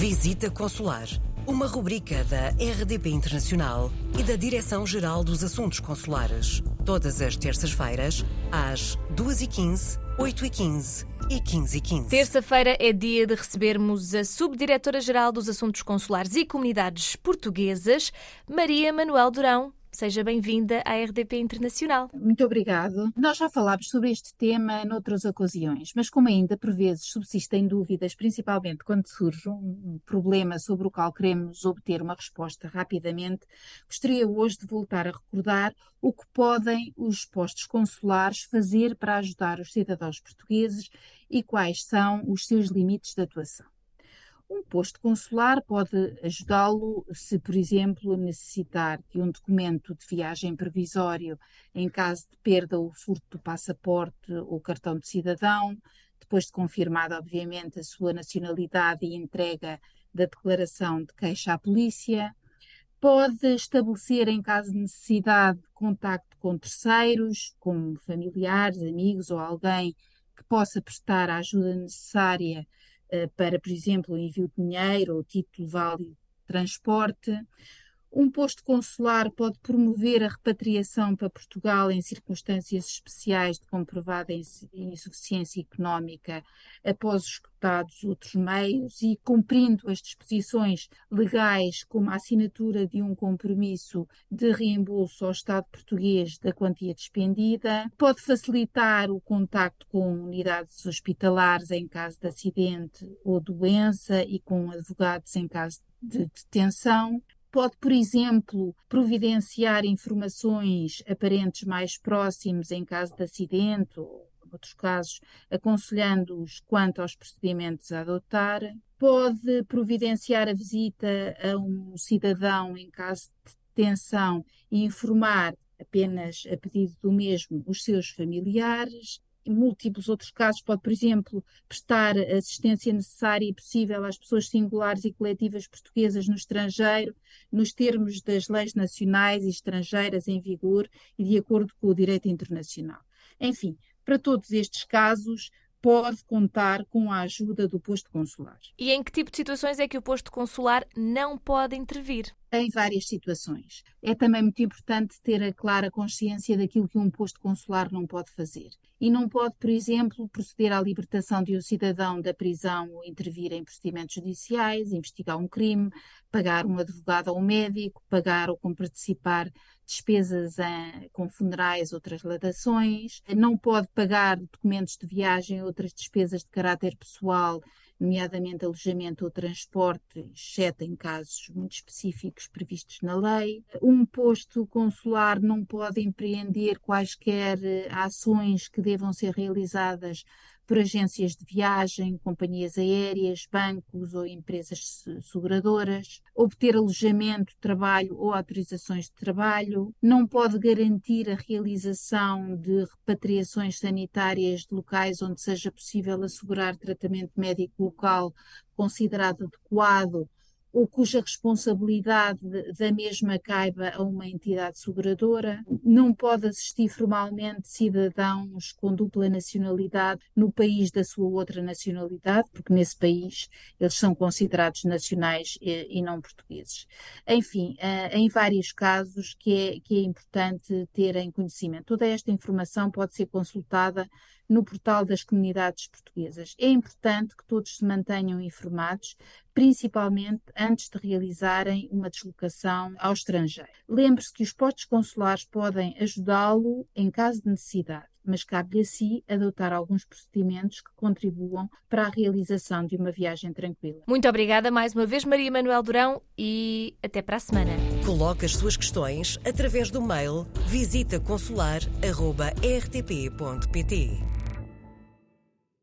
Visita Consular, uma rubrica da RDP Internacional e da Direção-Geral dos Assuntos Consulares. Todas as terças-feiras, às 2h15, 8h15 e 15h15. Terça-feira é dia de recebermos a Subdiretora-Geral dos Assuntos Consulares e Comunidades Portuguesas, Maria Manuel Durão. Seja bem-vinda à RDP Internacional. Muito obrigado. Nós já falámos sobre este tema noutras ocasiões, mas como ainda por vezes subsistem dúvidas, principalmente quando surge um problema sobre o qual queremos obter uma resposta rapidamente, gostaria hoje de voltar a recordar o que podem os postos consulares fazer para ajudar os cidadãos portugueses e quais são os seus limites de atuação. Um posto consular pode ajudá-lo se, por exemplo, necessitar de um documento de viagem provisório em caso de perda ou furto do passaporte ou cartão de cidadão, depois de confirmada, obviamente, a sua nacionalidade e entrega da declaração de queixa à polícia. Pode estabelecer, em caso de necessidade, contacto com terceiros, como familiares, amigos ou alguém que possa prestar a ajuda necessária para, por exemplo, envio de dinheiro ou título válido de transporte. Um posto consular pode promover a repatriação para Portugal em circunstâncias especiais de comprovada insuficiência económica após escutados outros meios e cumprindo as disposições legais, como a assinatura de um compromisso de reembolso ao Estado português da quantia despendida. Pode facilitar o contacto com unidades hospitalares em caso de acidente ou doença e com advogados em caso de detenção Pode, por exemplo, providenciar informações aparentes mais próximos em caso de acidente ou, outros casos, aconselhando-os quanto aos procedimentos a adotar. Pode providenciar a visita a um cidadão em caso de detenção e informar apenas a pedido do mesmo os seus familiares múltiplos outros casos, pode, por exemplo, prestar assistência necessária e possível às pessoas singulares e coletivas portuguesas no estrangeiro, nos termos das leis nacionais e estrangeiras em vigor e de acordo com o direito internacional. Enfim, para todos estes casos, pode contar com a ajuda do posto consular. E em que tipo de situações é que o posto consular não pode intervir? Em várias situações. É também muito importante ter a clara consciência daquilo que um posto consular não pode fazer. E não pode, por exemplo, proceder à libertação de um cidadão da prisão ou intervir em procedimentos judiciais, investigar um crime, pagar um advogado ou um médico, pagar ou participar despesas com funerais ou transladações, não pode pagar documentos de viagem ou outras despesas de caráter pessoal nomeadamente alojamento ou transporte, exceto em casos muito específicos previstos na lei. Um posto consular não pode empreender quaisquer eh, ações que devam ser realizadas por agências de viagem, companhias aéreas, bancos ou empresas seguradoras, obter alojamento, trabalho ou autorizações de trabalho, não pode garantir a realização de repatriações sanitárias de locais onde seja possível assegurar tratamento médico local considerado adequado ou cuja responsabilidade da mesma caiba a uma entidade seguradora, não pode assistir formalmente cidadãos com dupla nacionalidade no país da sua outra nacionalidade, porque nesse país eles são considerados nacionais e, e não portugueses. Enfim, uh, em vários casos que é, que é importante terem conhecimento. Toda esta informação pode ser consultada no portal das comunidades portuguesas. É importante que todos se mantenham informados, principalmente antes de realizarem uma deslocação ao estrangeiro. Lembre-se que os postos consulares podem ajudá-lo em caso de necessidade, mas cabe-lhe a si adotar alguns procedimentos que contribuam para a realização de uma viagem tranquila. Muito obrigada mais uma vez, Maria Manuel Durão, e até para a semana. Coloque as suas questões através do mail visitaconsular.rtp.pt.